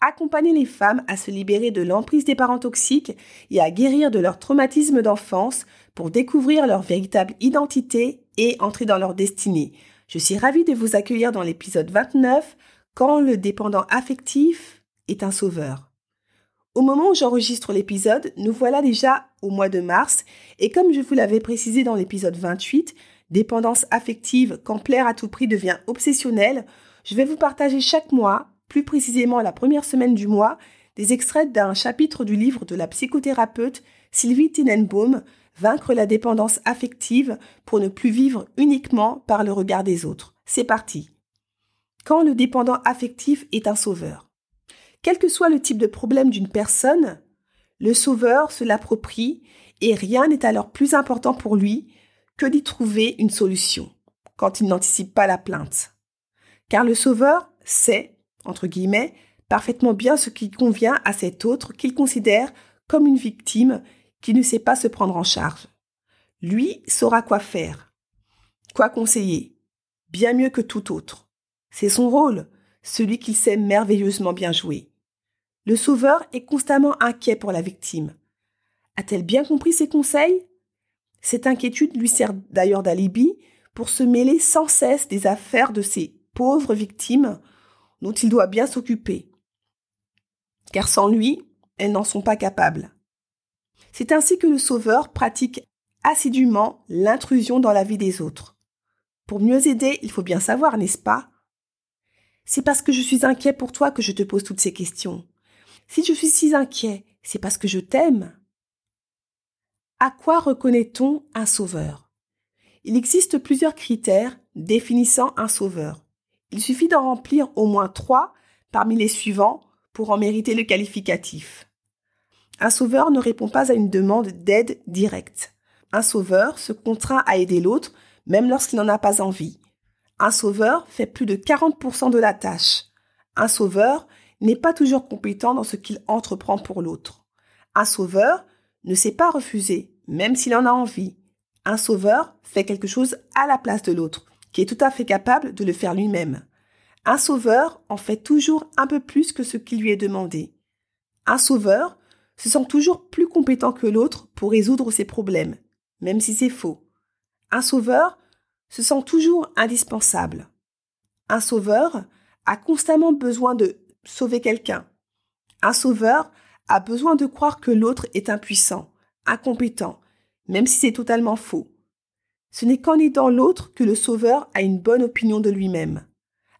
Accompagner les femmes à se libérer de l'emprise des parents toxiques et à guérir de leur traumatisme d'enfance pour découvrir leur véritable identité et entrer dans leur destinée. Je suis ravie de vous accueillir dans l'épisode 29 quand le dépendant affectif est un sauveur. Au moment où j'enregistre l'épisode, nous voilà déjà au mois de mars et comme je vous l'avais précisé dans l'épisode 28, dépendance affective quand plaire à tout prix devient obsessionnelle, je vais vous partager chaque mois plus précisément la première semaine du mois, des extraits d'un chapitre du livre de la psychothérapeute Sylvie Tenenbaum, Vaincre la dépendance affective pour ne plus vivre uniquement par le regard des autres. C'est parti. Quand le dépendant affectif est un sauveur. Quel que soit le type de problème d'une personne, le sauveur se l'approprie et rien n'est alors plus important pour lui que d'y trouver une solution quand il n'anticipe pas la plainte. Car le sauveur sait entre guillemets, parfaitement bien ce qui convient à cet autre qu'il considère comme une victime qui ne sait pas se prendre en charge. Lui saura quoi faire, quoi conseiller, bien mieux que tout autre. C'est son rôle, celui qu'il sait merveilleusement bien jouer. Le sauveur est constamment inquiet pour la victime. A-t-elle bien compris ses conseils? Cette inquiétude lui sert d'ailleurs d'alibi pour se mêler sans cesse des affaires de ces pauvres victimes dont il doit bien s'occuper, car sans lui, elles n'en sont pas capables. C'est ainsi que le Sauveur pratique assidûment l'intrusion dans la vie des autres. Pour mieux aider, il faut bien savoir, n'est-ce pas? C'est parce que je suis inquiet pour toi que je te pose toutes ces questions. Si je suis si inquiet, c'est parce que je t'aime. À quoi reconnaît-on un sauveur? Il existe plusieurs critères définissant un sauveur. Il suffit d'en remplir au moins trois parmi les suivants pour en mériter le qualificatif. Un sauveur ne répond pas à une demande d'aide directe. Un sauveur se contraint à aider l'autre même lorsqu'il n'en a pas envie. Un sauveur fait plus de 40% de la tâche. Un sauveur n'est pas toujours compétent dans ce qu'il entreprend pour l'autre. Un sauveur ne sait pas refuser, même s'il en a envie. Un sauveur fait quelque chose à la place de l'autre qui est tout à fait capable de le faire lui-même. Un sauveur en fait toujours un peu plus que ce qui lui est demandé. Un sauveur se sent toujours plus compétent que l'autre pour résoudre ses problèmes, même si c'est faux. Un sauveur se sent toujours indispensable. Un sauveur a constamment besoin de sauver quelqu'un. Un sauveur a besoin de croire que l'autre est impuissant, incompétent, même si c'est totalement faux. Ce n'est qu'en aidant l'autre que le sauveur a une bonne opinion de lui-même.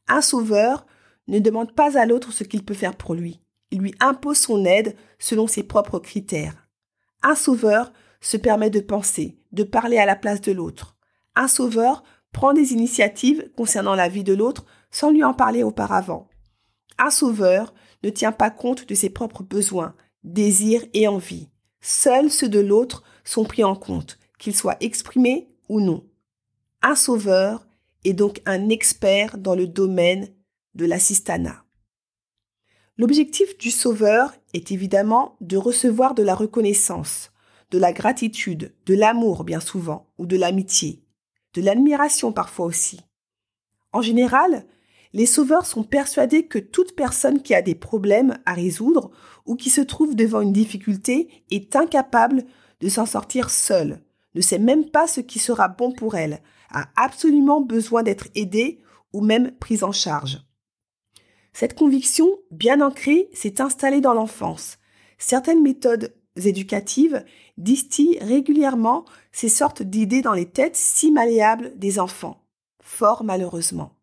Un sauveur ne demande pas à l'autre ce qu'il peut faire pour lui. Il lui impose son aide selon ses propres critères. Un sauveur se permet de penser, de parler à la place de l'autre. Un sauveur prend des initiatives concernant la vie de l'autre sans lui en parler auparavant. Un sauveur ne tient pas compte de ses propres besoins, désirs et envies. Seuls ceux de l'autre sont pris en compte, qu'ils soient exprimés ou non. Un sauveur est donc un expert dans le domaine de l'assistanat. L'objectif du sauveur est évidemment de recevoir de la reconnaissance, de la gratitude, de l'amour bien souvent, ou de l'amitié, de l'admiration parfois aussi. En général, les sauveurs sont persuadés que toute personne qui a des problèmes à résoudre ou qui se trouve devant une difficulté est incapable de s'en sortir seule, ne sait même pas ce qui sera bon pour elle, a absolument besoin d'être aidée ou même prise en charge. Cette conviction, bien ancrée, s'est installée dans l'enfance. Certaines méthodes éducatives distillent régulièrement ces sortes d'idées dans les têtes si malléables des enfants, fort malheureusement.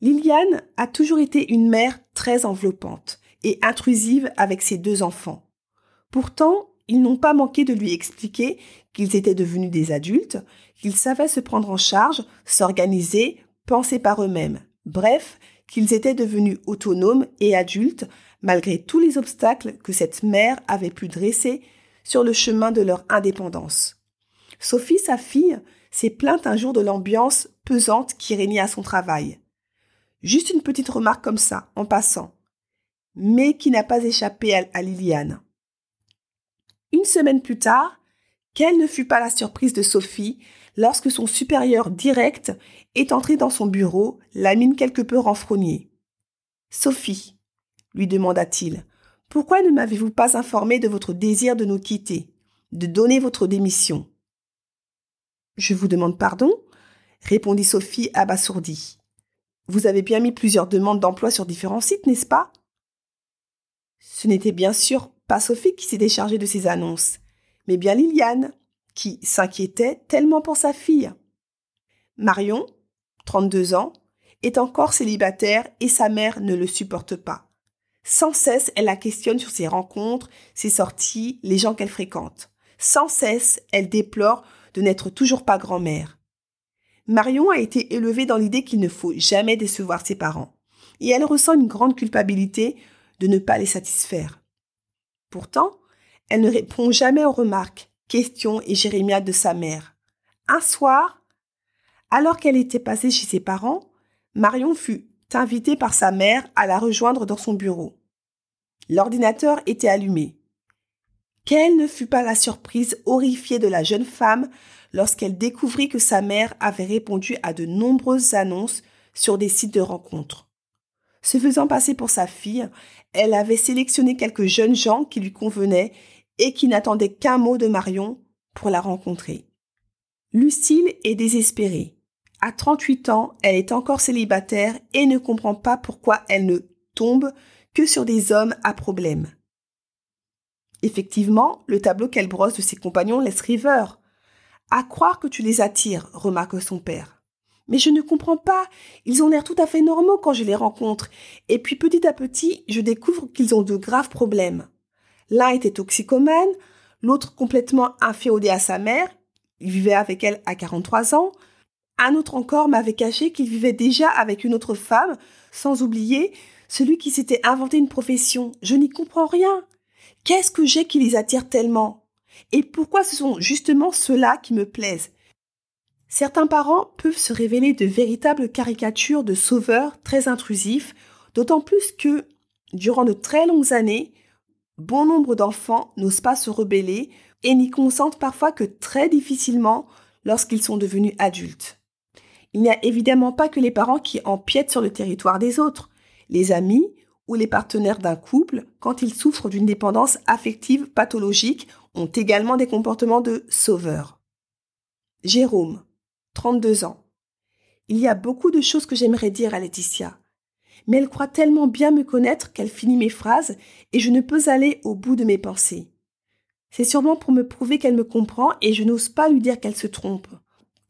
Liliane a toujours été une mère très enveloppante et intrusive avec ses deux enfants. Pourtant, ils n'ont pas manqué de lui expliquer qu'ils étaient devenus des adultes, qu'ils savaient se prendre en charge, s'organiser, penser par eux-mêmes. Bref, qu'ils étaient devenus autonomes et adultes, malgré tous les obstacles que cette mère avait pu dresser sur le chemin de leur indépendance. Sophie, sa fille, s'est plainte un jour de l'ambiance pesante qui régnait à son travail. Juste une petite remarque comme ça, en passant, mais qui n'a pas échappé à, Liliane. Une semaine plus tard, quelle ne fut pas la surprise de Sophie lorsque son supérieur direct est entré dans son bureau, la mine quelque peu renfrognée. Sophie, lui demanda-t-il, pourquoi ne m'avez-vous pas informé de votre désir de nous quitter, de donner votre démission? Je vous demande pardon répondit Sophie abasourdie. Vous avez bien mis plusieurs demandes d'emploi sur différents sites, n'est-ce pas? Ce n'était bien sûr Sophie qui s'était chargée de ces annonces, mais bien Liliane, qui s'inquiétait tellement pour sa fille. Marion, 32 ans, est encore célibataire et sa mère ne le supporte pas. Sans cesse, elle la questionne sur ses rencontres, ses sorties, les gens qu'elle fréquente. Sans cesse, elle déplore de n'être toujours pas grand-mère. Marion a été élevée dans l'idée qu'il ne faut jamais décevoir ses parents, et elle ressent une grande culpabilité de ne pas les satisfaire. Pourtant, elle ne répond jamais aux remarques, questions et jérémiades de sa mère. Un soir, alors qu'elle était passée chez ses parents, Marion fut invitée par sa mère à la rejoindre dans son bureau. L'ordinateur était allumé. Quelle ne fut pas la surprise horrifiée de la jeune femme lorsqu'elle découvrit que sa mère avait répondu à de nombreuses annonces sur des sites de rencontres. Se faisant passer pour sa fille, elle avait sélectionné quelques jeunes gens qui lui convenaient et qui n'attendaient qu'un mot de Marion pour la rencontrer. Lucille est désespérée. À 38 ans, elle est encore célibataire et ne comprend pas pourquoi elle ne tombe que sur des hommes à problème. Effectivement, le tableau qu'elle brosse de ses compagnons laisse riveur. À croire que tu les attires, remarque son père. Mais je ne comprends pas. Ils ont l'air tout à fait normaux quand je les rencontre. Et puis petit à petit, je découvre qu'ils ont de graves problèmes. L'un était toxicomane, l'autre complètement inféodé à sa mère. Il vivait avec elle à 43 ans. Un autre encore m'avait caché qu'il vivait déjà avec une autre femme, sans oublier celui qui s'était inventé une profession. Je n'y comprends rien. Qu'est-ce que j'ai qui les attire tellement? Et pourquoi ce sont justement ceux-là qui me plaisent? Certains parents peuvent se révéler de véritables caricatures de sauveurs très intrusifs, d'autant plus que, durant de très longues années, bon nombre d'enfants n'osent pas se rebeller et n'y consentent parfois que très difficilement lorsqu'ils sont devenus adultes. Il n'y a évidemment pas que les parents qui empiètent sur le territoire des autres. Les amis ou les partenaires d'un couple, quand ils souffrent d'une dépendance affective pathologique, ont également des comportements de sauveurs. Jérôme, 32 ans. Il y a beaucoup de choses que j'aimerais dire à Laetitia, mais elle croit tellement bien me connaître qu'elle finit mes phrases et je ne peux aller au bout de mes pensées. C'est sûrement pour me prouver qu'elle me comprend et je n'ose pas lui dire qu'elle se trompe.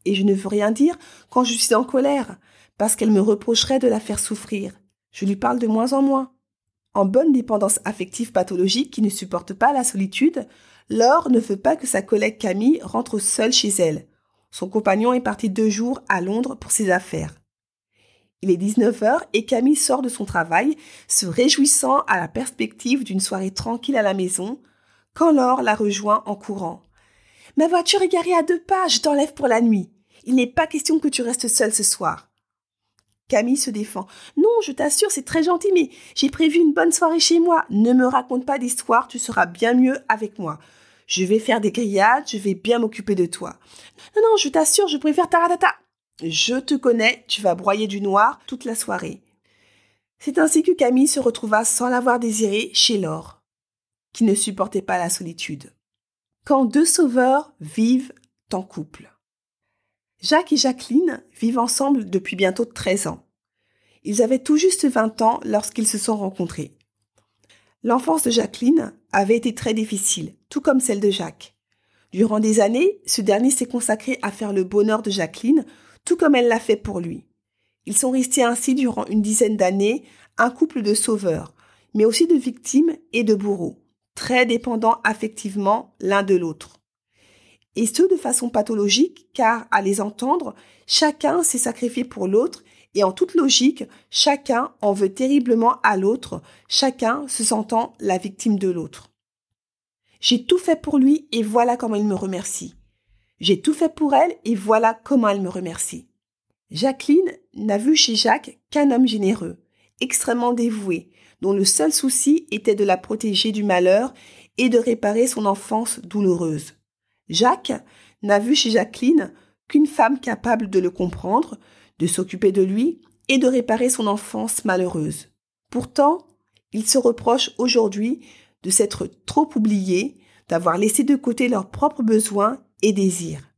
Et je ne veux rien dire quand je suis en colère, parce qu'elle me reprocherait de la faire souffrir. Je lui parle de moins en moins. En bonne dépendance affective pathologique qui ne supporte pas la solitude, Laure ne veut pas que sa collègue Camille rentre seule chez elle. Son compagnon est parti deux jours à Londres pour ses affaires. Il est 19h et Camille sort de son travail, se réjouissant à la perspective d'une soirée tranquille à la maison, quand Laure la rejoint en courant. Ma voiture est garée à deux pas, je t'enlève pour la nuit. Il n'est pas question que tu restes seule ce soir. Camille se défend. Non, je t'assure, c'est très gentil, mais j'ai prévu une bonne soirée chez moi. Ne me raconte pas d'histoire, tu seras bien mieux avec moi. Je vais faire des grillades, je vais bien m'occuper de toi. Non, non, je t'assure, je préfère taratata. Je te connais, tu vas broyer du noir toute la soirée. C'est ainsi que Camille se retrouva sans l'avoir désiré chez Laure, qui ne supportait pas la solitude. Quand deux sauveurs vivent en couple. Jacques et Jacqueline vivent ensemble depuis bientôt 13 ans. Ils avaient tout juste 20 ans lorsqu'ils se sont rencontrés. L'enfance de Jacqueline avait été très difficile, tout comme celle de Jacques. Durant des années, ce dernier s'est consacré à faire le bonheur de Jacqueline, tout comme elle l'a fait pour lui. Ils sont restés ainsi durant une dizaine d'années, un couple de sauveurs, mais aussi de victimes et de bourreaux, très dépendants affectivement l'un de l'autre et ce de façon pathologique, car à les entendre, chacun s'est sacrifié pour l'autre Et en toute logique, chacun en veut terriblement à l'autre, chacun se sentant la victime de l'autre. J'ai tout fait pour lui et voilà comment il me remercie. J'ai tout fait pour elle et voilà comment elle me remercie. Jacqueline n'a vu chez Jacques qu'un homme généreux, extrêmement dévoué, dont le seul souci était de la protéger du malheur et de réparer son enfance douloureuse. Jacques n'a vu chez Jacqueline qu'une femme capable de le comprendre, de s'occuper de lui et de réparer son enfance malheureuse. Pourtant, il se reproche aujourd'hui de s'être trop oublié, d'avoir laissé de côté leurs propres besoins et désirs.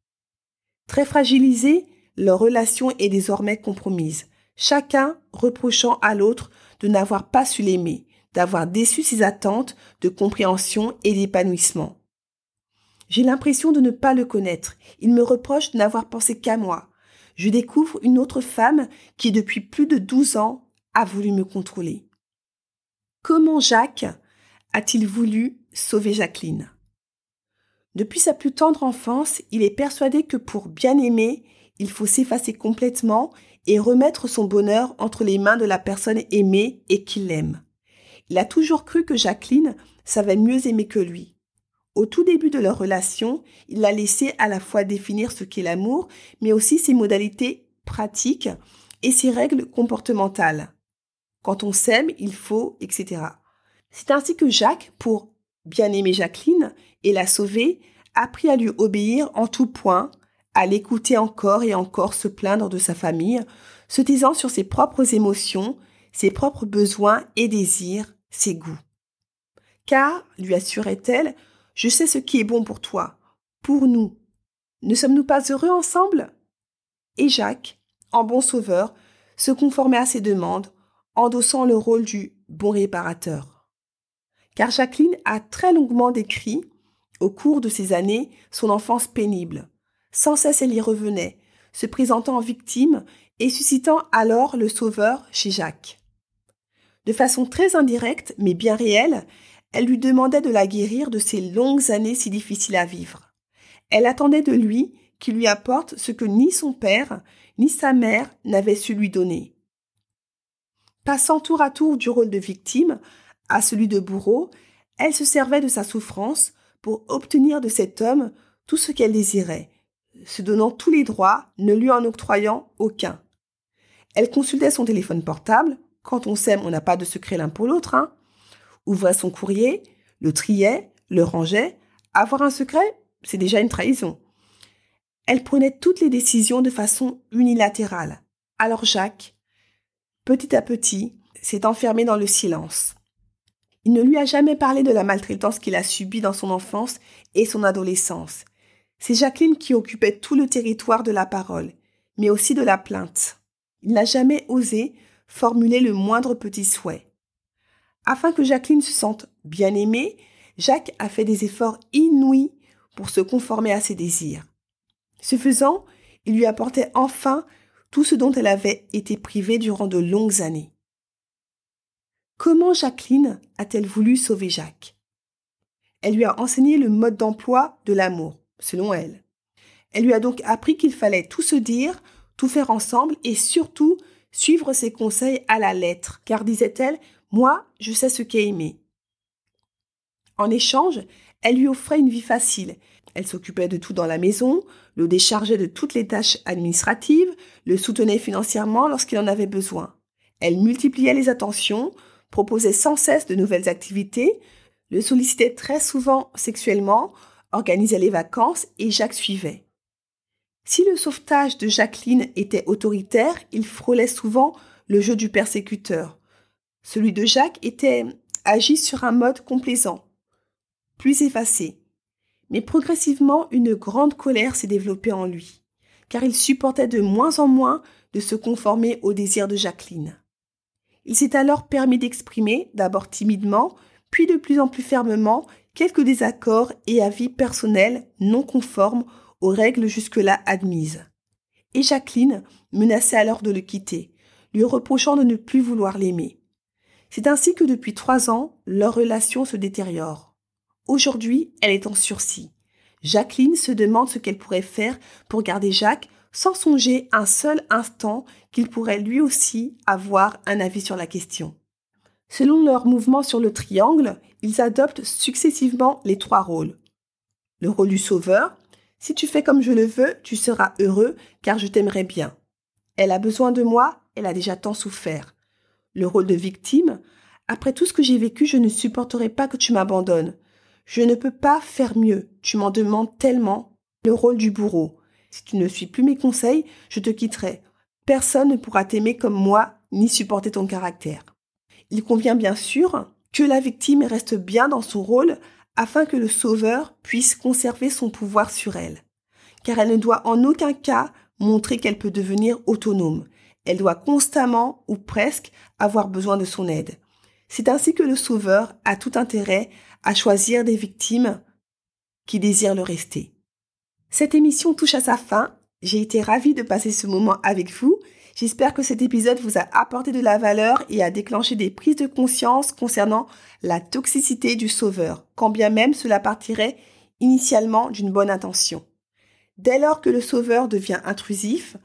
Très fragilisée, leur relation est désormais compromise, chacun reprochant à l'autre de n'avoir pas su l'aimer, d'avoir déçu ses attentes de compréhension et d'épanouissement. J'ai l'impression de ne pas le connaître. Il me reproche de n'avoir pensé qu'à moi. Je découvre une autre femme qui, depuis plus de douze ans, a voulu me contrôler. Comment Jacques a-t-il voulu sauver Jacqueline? Depuis sa plus tendre enfance, il est persuadé que pour bien aimer, il faut s'effacer complètement et remettre son bonheur entre les mains de la personne aimée et qui l'aime. Il a toujours cru que Jacqueline savait mieux aimer que lui. Au tout début de leur relation, il l'a laissé à la fois définir ce qu'est l'amour, mais aussi ses modalités pratiques et ses règles comportementales. Quand on s'aime, il faut, etc. C'est ainsi que Jacques, pour bien aimer Jacqueline et la sauver, a appris à lui obéir en tout point, à l'écouter encore et encore se plaindre de sa famille, se taisant sur ses propres émotions, ses propres besoins et désirs, ses goûts. Car, lui assurait-elle, je sais ce qui est bon pour toi, pour nous. Ne sommes-nous pas heureux ensemble Et Jacques, en bon sauveur, se conformait à ses demandes, endossant le rôle du bon réparateur. Car Jacqueline a très longuement décrit, au cours de ces années, son enfance pénible. Sans cesse elle y revenait, se présentant en victime et suscitant alors le sauveur chez Jacques. De façon très indirecte, mais bien réelle, elle lui demandait de la guérir de ces longues années si difficiles à vivre. Elle attendait de lui qu'il lui apporte ce que ni son père, ni sa mère n'avaient su lui donner. Passant tour à tour du rôle de victime à celui de bourreau, elle se servait de sa souffrance pour obtenir de cet homme tout ce qu'elle désirait, se donnant tous les droits, ne lui en octroyant aucun. Elle consultait son téléphone portable, quand on s'aime, on n'a pas de secret l'un pour l'autre, hein, ouvrait son courrier, le triait, le rangeait. Avoir un secret, c'est déjà une trahison. Elle prenait toutes les décisions de façon unilatérale. Alors Jacques, petit à petit, s'est enfermé dans le silence. Il ne lui a jamais parlé de la maltraitance qu'il a subie dans son enfance et son adolescence. C'est Jacqueline qui occupait tout le territoire de la parole, mais aussi de la plainte. Il n'a jamais osé formuler le moindre petit souhait. Afin que Jacqueline se sente bien aimée, Jacques a fait des efforts inouïs pour se conformer à ses désirs. Ce faisant, il lui apportait enfin tout ce dont elle avait été privée durant de longues années. Comment Jacqueline a-t-elle voulu sauver Jacques? Elle lui a enseigné le mode d'emploi de l'amour, selon elle. Elle lui a donc appris qu'il fallait tout se dire, tout faire ensemble et surtout suivre ses conseils à la lettre, car disait-elle, moi, je sais ce qu'est aimer. En échange, elle lui offrait une vie facile. Elle s'occupait de tout dans la maison, le déchargeait de toutes les tâches administratives, le soutenait financièrement lorsqu'il en avait besoin. Elle multipliait les attentions, proposait sans cesse de nouvelles activités, le sollicitait très souvent sexuellement, organisait les vacances et Jacques suivait. Si le sauvetage de Jacqueline était autoritaire, il frôlait souvent le jeu du persécuteur, celui de Jacques était agi sur un mode complaisant, plus effacé. Mais progressivement, une grande colère s'est développée en lui, car il supportait de moins en moins de se conformer aux désirs de Jacqueline. Il s'est alors permis d'exprimer, d'abord timidement, puis de plus en plus fermement, quelques désaccords et avis personnels non conformes aux règles jusque-là admises. Et Jacqueline menaçait alors de le quitter, lui reprochant de ne plus vouloir l'aimer. C'est ainsi que depuis trois ans, leur relation se détériore. Aujourd'hui, elle est en sursis. Jacqueline se demande ce qu'elle pourrait faire pour garder Jacques sans songer un seul instant qu'il pourrait lui aussi avoir un avis sur la question. Selon leur mouvement sur le triangle, ils adoptent successivement les trois rôles. Le rôle du sauveur, si tu fais comme je le veux, tu seras heureux car je t'aimerai bien. Elle a besoin de moi, elle a déjà tant souffert. Le rôle de victime, après tout ce que j'ai vécu, je ne supporterai pas que tu m'abandonnes. Je ne peux pas faire mieux, tu m'en demandes tellement. Le rôle du bourreau, si tu ne suis plus mes conseils, je te quitterai. Personne ne pourra t'aimer comme moi, ni supporter ton caractère. Il convient bien sûr que la victime reste bien dans son rôle afin que le sauveur puisse conserver son pouvoir sur elle. Car elle ne doit en aucun cas montrer qu'elle peut devenir autonome. Elle doit constamment ou presque avoir besoin de son aide. C'est ainsi que le sauveur a tout intérêt à choisir des victimes qui désirent le rester. Cette émission touche à sa fin. J'ai été ravie de passer ce moment avec vous. J'espère que cet épisode vous a apporté de la valeur et a déclenché des prises de conscience concernant la toxicité du sauveur, quand bien même cela partirait initialement d'une bonne intention. Dès lors que le sauveur devient intrusif,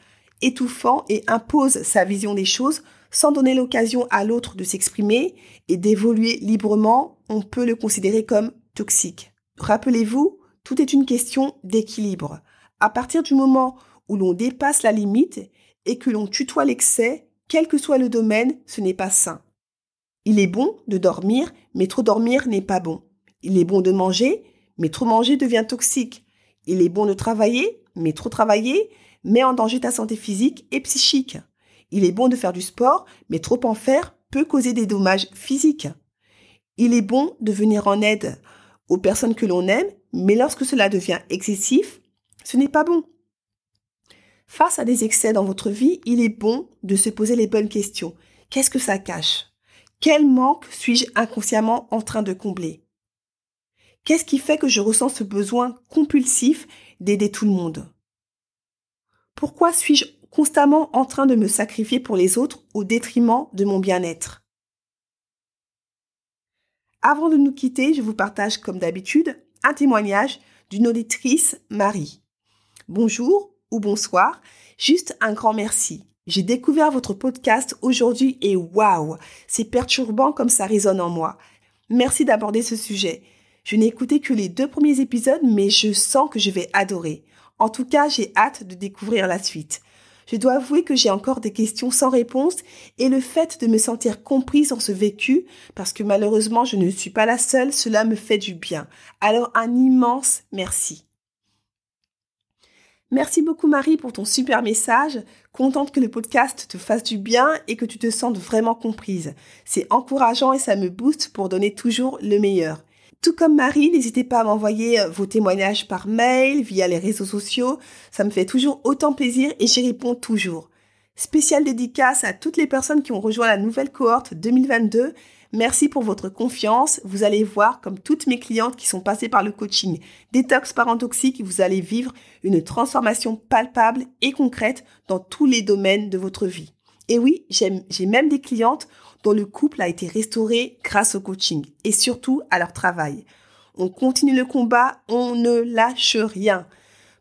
étouffant et impose sa vision des choses sans donner l'occasion à l'autre de s'exprimer et d'évoluer librement, on peut le considérer comme toxique. Rappelez-vous, tout est une question d'équilibre. À partir du moment où l'on dépasse la limite et que l'on tutoie l'excès, quel que soit le domaine, ce n'est pas sain. Il est bon de dormir, mais trop dormir n'est pas bon. Il est bon de manger, mais trop manger devient toxique. Il est bon de travailler, mais trop travailler met en danger ta santé physique et psychique. Il est bon de faire du sport, mais trop en faire peut causer des dommages physiques. Il est bon de venir en aide aux personnes que l'on aime, mais lorsque cela devient excessif, ce n'est pas bon. Face à des excès dans votre vie, il est bon de se poser les bonnes questions. Qu'est-ce que ça cache? Quel manque suis-je inconsciemment en train de combler? Qu'est-ce qui fait que je ressens ce besoin compulsif d'aider tout le monde? Pourquoi suis-je constamment en train de me sacrifier pour les autres au détriment de mon bien-être? Avant de nous quitter, je vous partage comme d'habitude un témoignage d'une auditrice Marie. Bonjour ou bonsoir, juste un grand merci. J'ai découvert votre podcast aujourd'hui et waouh, c'est perturbant comme ça résonne en moi. Merci d'aborder ce sujet. Je n'ai écouté que les deux premiers épisodes, mais je sens que je vais adorer. En tout cas, j'ai hâte de découvrir la suite. Je dois avouer que j'ai encore des questions sans réponse et le fait de me sentir comprise dans ce vécu, parce que malheureusement je ne suis pas la seule, cela me fait du bien. Alors un immense merci. Merci beaucoup Marie pour ton super message. Contente que le podcast te fasse du bien et que tu te sentes vraiment comprise. C'est encourageant et ça me booste pour donner toujours le meilleur. Tout comme Marie, n'hésitez pas à m'envoyer euh, vos témoignages par mail, via les réseaux sociaux. Ça me fait toujours autant plaisir et j'y réponds toujours. Spéciale dédicace à toutes les personnes qui ont rejoint la nouvelle cohorte 2022 Merci pour votre confiance. Vous allez voir, comme toutes mes clientes qui sont passées par le coaching détox parent toxique, vous allez vivre une transformation palpable et concrète dans tous les domaines de votre vie. Et oui, j'ai même des clientes dont le couple a été restauré grâce au coaching et surtout à leur travail. On continue le combat, on ne lâche rien.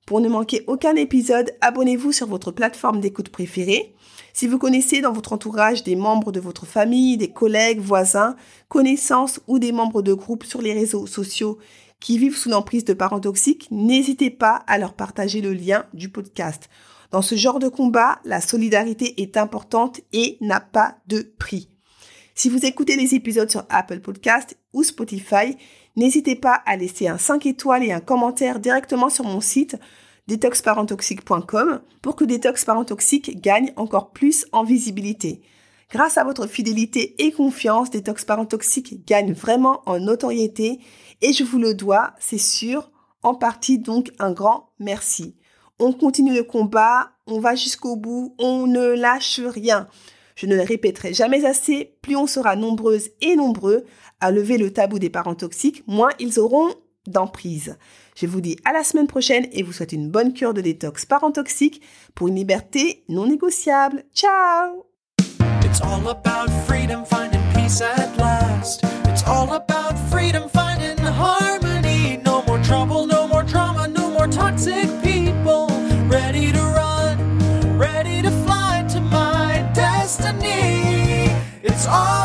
Pour ne manquer aucun épisode, abonnez-vous sur votre plateforme d'écoute préférée. Si vous connaissez dans votre entourage des membres de votre famille, des collègues, voisins, connaissances ou des membres de groupe sur les réseaux sociaux qui vivent sous l'emprise de parents toxiques, n'hésitez pas à leur partager le lien du podcast. Dans ce genre de combat, la solidarité est importante et n'a pas de prix. Si vous écoutez les épisodes sur Apple Podcast ou Spotify, n'hésitez pas à laisser un 5 étoiles et un commentaire directement sur mon site detoxparentoxique.com pour que Détox Parent Toxique gagne encore plus en visibilité. Grâce à votre fidélité et confiance, Détox Parent Toxique gagne vraiment en notoriété et je vous le dois, c'est sûr, en partie donc un grand merci. On continue le combat, on va jusqu'au bout, on ne lâche rien. Je ne le répéterai jamais assez, plus on sera nombreuses et nombreux à lever le tabou des parents toxiques, moins ils auront d'emprise. Je vous dis à la semaine prochaine et vous souhaite une bonne cure de détox parent toxique pour une liberté non négociable. Ciao It's all about freedom, finding peace at last. It's all about freedom, finding harmony. No more trouble, no more drama, no more toxic people. Ready to run, ready to fly to my destiny. It's all